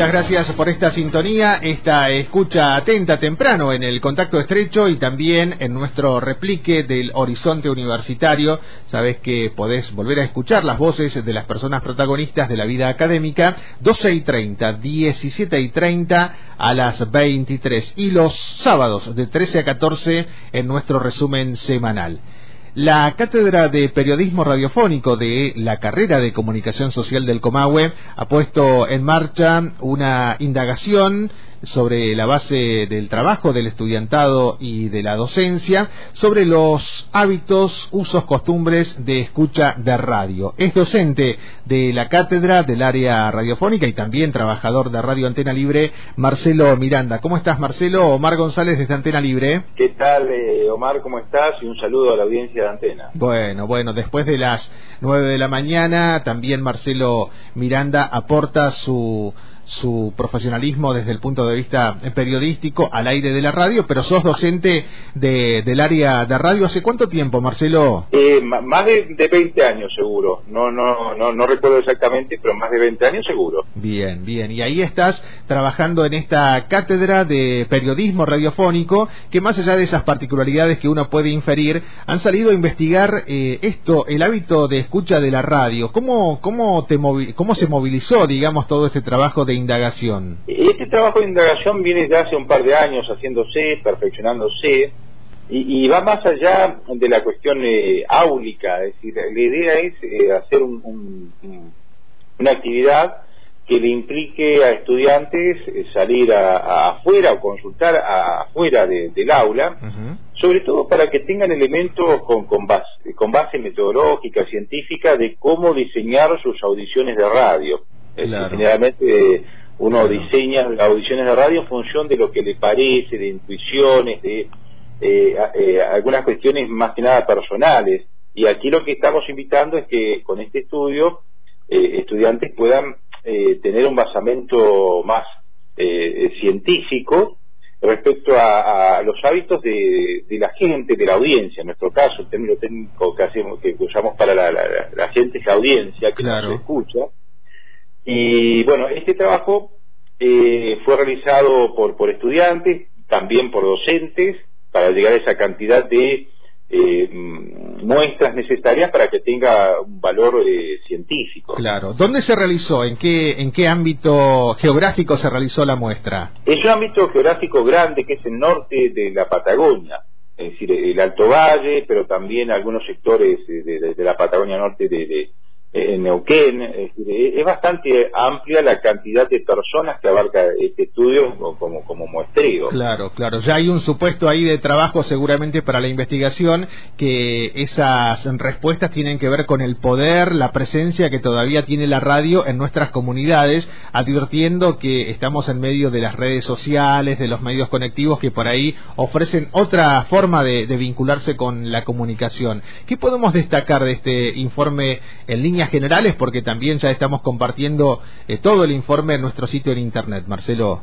Muchas gracias por esta sintonía, esta escucha atenta temprano en el contacto estrecho y también en nuestro replique del horizonte universitario. Sabes que podés volver a escuchar las voces de las personas protagonistas de la vida académica 12 y 30, 17 y 30 a las 23 y los sábados de 13 a 14 en nuestro resumen semanal. La Cátedra de Periodismo Radiofónico de la carrera de Comunicación Social del Comahue ha puesto en marcha una indagación sobre la base del trabajo del estudiantado y de la docencia, sobre los hábitos, usos, costumbres de escucha de radio. Es docente de la cátedra del área radiofónica y también trabajador de Radio Antena Libre, Marcelo Miranda. ¿Cómo estás, Marcelo? Omar González desde Antena Libre. ¿Qué tal, eh, Omar? ¿Cómo estás? Y un saludo a la audiencia Antena. Bueno, bueno, después de las nueve de la mañana, también Marcelo Miranda aporta su su profesionalismo desde el punto de vista periodístico al aire de la radio, pero sos docente de, del área de radio. ¿Hace cuánto tiempo, Marcelo? Eh, más de, de, 20 años seguro. No, no, no, no recuerdo exactamente, pero más de 20 años seguro. Bien, bien. Y ahí estás trabajando en esta cátedra de periodismo radiofónico, que más allá de esas particularidades que uno puede inferir, han salido a investigar eh, esto, el hábito de escucha de la radio. ¿Cómo, cómo, te cómo se movilizó, digamos, todo este trabajo de indagación? Este trabajo de indagación viene ya hace un par de años haciéndose, perfeccionándose, y, y va más allá de la cuestión eh, áulica, es decir, la idea es eh, hacer un, un, una actividad que le implique a estudiantes eh, salir a, a afuera o consultar a, afuera de, del aula, uh -huh. sobre todo para que tengan elementos con, con, base, con base metodológica, científica, de cómo diseñar sus audiciones de radio. Claro. Generalmente uno claro. diseña audiciones de radio en función de lo que le parece, de intuiciones, de eh, eh, algunas cuestiones más que nada personales. Y aquí lo que estamos invitando es que con este estudio eh, estudiantes puedan eh, tener un basamento más científico respecto a, a, los hábitos de, de, la gente, de la audiencia, en nuestro caso, el término técnico que hacemos, que usamos para la, la, la gente es la audiencia que claro. nos escucha, y bueno, este trabajo eh, fue realizado por, por estudiantes, también por docentes, para llegar a esa cantidad de eh, muestras necesarias para que tenga un valor eh, científico. Claro. ¿Dónde se realizó? ¿En qué, ¿En qué ámbito geográfico se realizó la muestra? Es un ámbito geográfico grande que es el norte de la Patagonia, es decir, el Alto Valle, pero también algunos sectores de, de, de la Patagonia Norte de, de en Neuquén, es, es, bastante amplia la cantidad de personas que abarca este estudio como, como muestreo. Claro, claro, ya hay un supuesto ahí de trabajo seguramente para la investigación que esas respuestas tienen que ver con el poder, la presencia que todavía tiene la radio en nuestras comunidades, advirtiendo que estamos en medio de las redes sociales, de los medios conectivos que por ahí ofrecen otra forma de vincularse con la comunicación. ¿Qué podemos destacar de este informe en línea generales porque también ya estamos compartiendo eh, todo el informe en nuestro sitio en internet, Marcelo.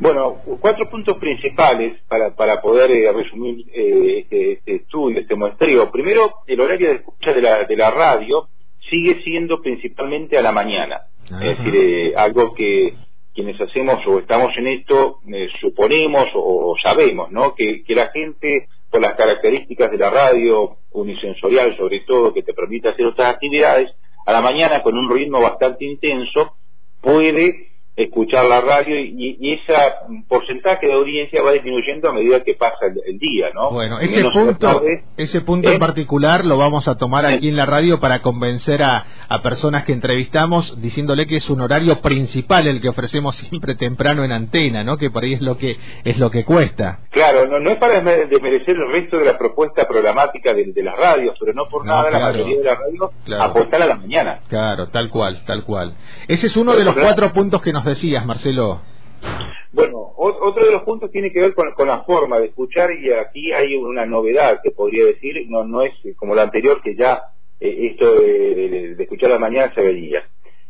Bueno, cuatro puntos principales para, para poder eh, resumir eh, este, este, estudio, este muestreo. Primero, el horario de escucha de la, de la radio sigue siendo principalmente a la mañana. Ajá. Es decir, eh, algo que quienes hacemos o estamos en esto suponemos o, o, sabemos, ¿no? Que, que la gente por las características de la radio unisensorial sobre todo que te permite hacer otras actividades a la mañana con un ritmo bastante intenso puede escuchar la radio y, ese porcentaje de audiencia va disminuyendo a medida que pasa el, día, ¿no? Bueno, ese punto, ese punto en ¿eh? particular lo vamos a tomar aquí en la radio para convencer a, a personas que entrevistamos diciéndole que es un horario principal el que ofrecemos siempre temprano en antena, ¿no? Que por ahí es lo que es lo que cuesta. Claro, no, no es para desmerecer el resto de la propuesta programática de, las radios, pero no por nada la mayoría de las radios apostar a la mañana. Claro, tal cual, tal cual. Ese es uno de los cuatro puntos que nos decías, Marcelo. Bueno, otro de los puntos tiene que ver con, la forma de escuchar y aquí hay una novedad que podría decir, no, no es como la anterior que ya eh, esto de, escuchar a la mañana se veía.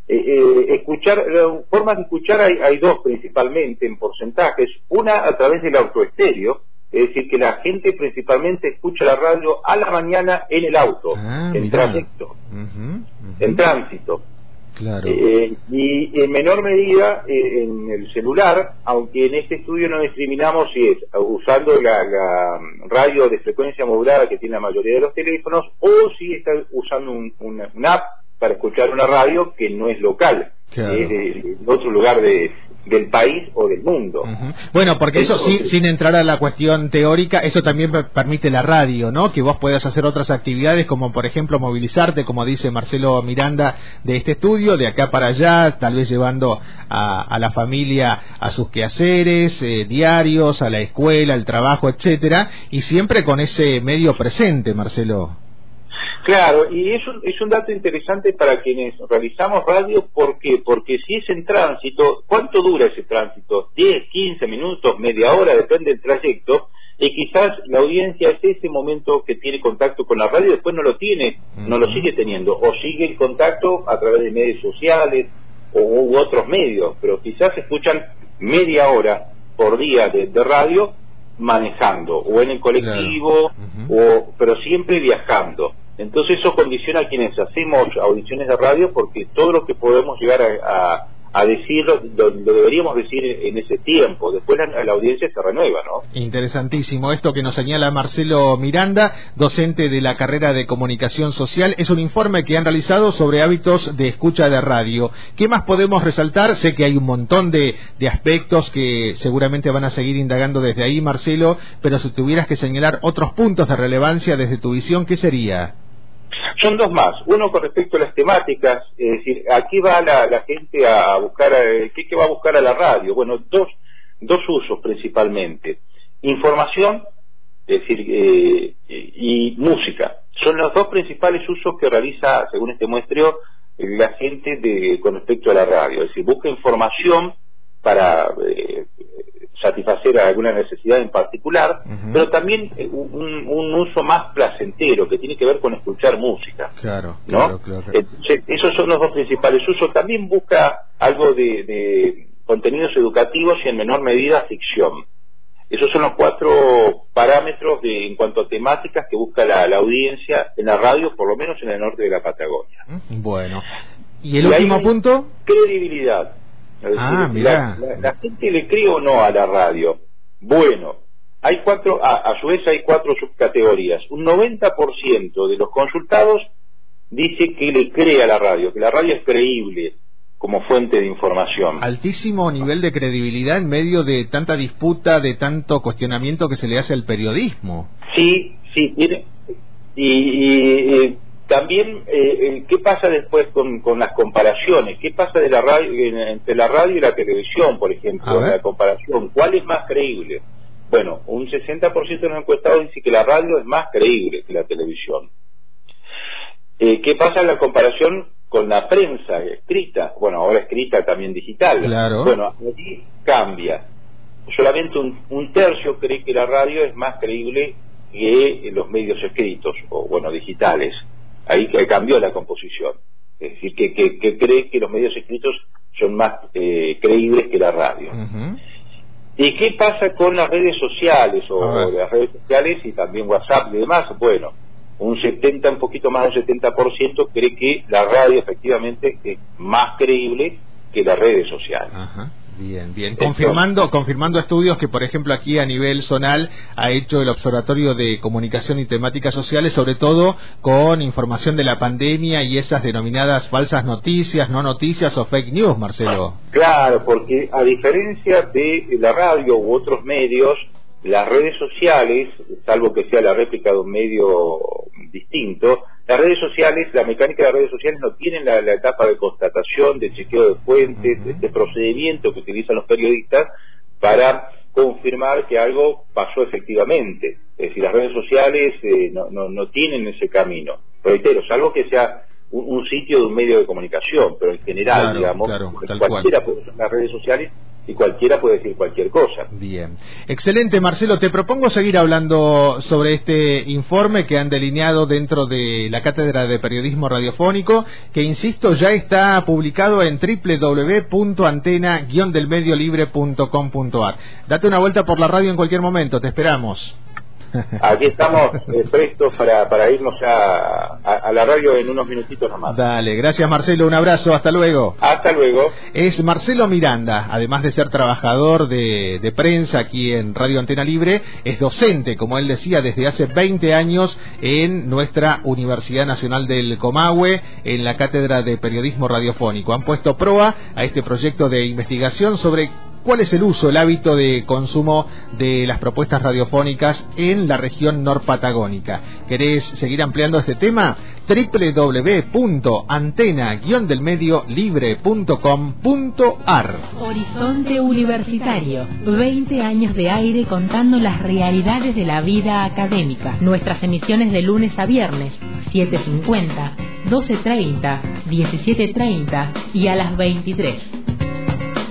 Eh, eh, escuchar, formas de escuchar hay, hay, dos principalmente en porcentajes, una a través del autoestéreo, es decir, que la gente principalmente escucha la radio a la mañana en el auto, ah, en trayecto, en tránsito. Eh, y en menor medida eh, en el celular, aunque en este estudio no discriminamos si es usando la, radio de frecuencia modulada que tiene la mayoría de los teléfonos o si está usando un, una, app para escuchar una radio que no es local, es de otro lugar de, del país o del mundo. Bueno, porque eso sí, sin entrar a la cuestión teórica, eso también permite la radio, ¿no? Que vos puedas hacer otras actividades como por ejemplo movilizarte, como dice Marcelo Miranda de este estudio, de acá para allá, tal vez llevando a, la familia a sus quehaceres eh, diarios, a la escuela, al trabajo, etcétera, y siempre con ese medio presente, Marcelo. Claro, y eso es un dato interesante para quienes realizamos radio, ¿por qué? Porque si es en tránsito, ¿cuánto dura ese tránsito? ¿10, 15 minutos, media hora? Depende del trayecto. Y quizás la audiencia es ese momento que tiene contacto con la radio, después no lo tiene, no lo sigue teniendo, o sigue en contacto a través de medios sociales o, u otros medios, pero quizás escuchan media hora por día de, radio manejando, o en el colectivo, o, pero siempre viajando. Entonces eso condiciona a quienes hacemos audiciones de radio porque todo lo que podemos llegar a, a, decir lo, deberíamos decir en ese tiempo. Después la, audiencia se renueva, ¿no? Interesantísimo. Esto que nos señala Marcelo Miranda, docente de la carrera de comunicación social, es un informe que han realizado sobre hábitos de escucha de radio. ¿Qué más podemos resaltar? Sé que hay un montón de, de aspectos que seguramente van a seguir indagando desde ahí, Marcelo, pero si tuvieras que señalar otros puntos de relevancia desde tu visión, ¿qué sería? Son dos más. Uno con respecto a las temáticas, es decir, aquí va la, gente a buscar, eh, ¿qué, va a buscar a la radio? Bueno, dos, dos usos principalmente. Información, es decir, eh, y música. Son los dos principales usos que realiza, según este muestreo, la gente de, con respecto a la radio. Es decir, busca información para eh, satisfacer alguna necesidad en particular, pero también eh, un, uso más placentero que tiene que ver con escuchar música. Claro, claro, claro. esos son los dos principales usos. También busca algo de, contenidos educativos y en menor medida ficción. Esos son los cuatro parámetros de, en cuanto a temáticas que busca la, audiencia en la radio, por lo menos en el norte de la Patagonia. Bueno. ¿Y el último punto? Credibilidad. Ah, la, gente le cree o no a la radio. Bueno, hay cuatro, a, su vez hay cuatro subcategorías. Un 90% de los consultados dice que le cree a la radio, que la radio es creíble como fuente de información. Altísimo nivel de credibilidad en medio de tanta disputa, de tanto cuestionamiento que se le hace al periodismo. Sí, sí, tiene, y, también, eh, ¿qué pasa después con, las comparaciones? ¿Qué pasa de la radio, entre la radio y la televisión, por ejemplo? La comparación, ¿cuál es más creíble? Bueno, un 60% de los encuestados dice que la radio es más creíble que la televisión. Eh, ¿Qué pasa en la comparación con la prensa escrita? Bueno, ahora escrita también digital. Claro. Bueno, aquí cambia. Solamente un, un tercio cree que la radio es más creíble que los medios escritos, o bueno, digitales ahí que cambió la composición. Es decir, que, que, cree que los medios escritos son más eh, creíbles que la radio. ¿Y qué pasa con las redes sociales o las redes sociales y también WhatsApp y demás? Bueno, un 70, un poquito más del 70% cree que la radio efectivamente es más creíble que las redes sociales. Bien, bien. Confirmando, confirmando estudios que, por ejemplo, aquí a nivel zonal ha hecho el Observatorio de Comunicación y Temáticas Sociales, sobre todo con información de la pandemia y esas denominadas falsas noticias, no noticias o fake news, Marcelo. Claro, porque a diferencia de la radio u otros medios, las redes sociales, salvo que sea la réplica de un medio distinto, las redes sociales, la mecánica de las redes sociales no tienen la, etapa de constatación, de chequeo de fuentes, de este procedimiento que utilizan los periodistas para confirmar que algo pasó efectivamente. Es decir, las redes sociales eh, no, no, no, tienen ese camino. Reitero, salvo que sea un, sitio de un medio de comunicación, pero en general, digamos, cualquiera, las redes sociales y cualquiera puede decir cualquier cosa. Bien. Excelente, Marcelo. Te propongo seguir hablando sobre este informe que han delineado dentro de la Cátedra de Periodismo Radiofónico, que, insisto, ya está publicado en www.antena-delmediolibre.com.ar. Date una vuelta por la radio en cualquier momento. Te esperamos. Aquí estamos eh, prestos para, para irnos a, a, la radio en unos minutitos nomás. Dale, gracias Marcelo, un abrazo, hasta luego. Hasta luego. Es Marcelo Miranda, además de ser trabajador de, de prensa aquí en Radio Antena Libre, es docente, como él decía, desde hace 20 años en nuestra Universidad Nacional del Comahue, en la Cátedra de Periodismo Radiofónico. Han puesto proa a este proyecto de investigación sobre cuál es el uso, el hábito de consumo de las propuestas radiofónicas en la región norpatagónica. ¿Querés seguir ampliando este tema? www.antena-delmediolibre.com.ar Horizonte Universitario. 20 años de aire contando las realidades de la vida académica. Nuestras emisiones de lunes a viernes, 7.50, 12.30, 17.30 y a las 23.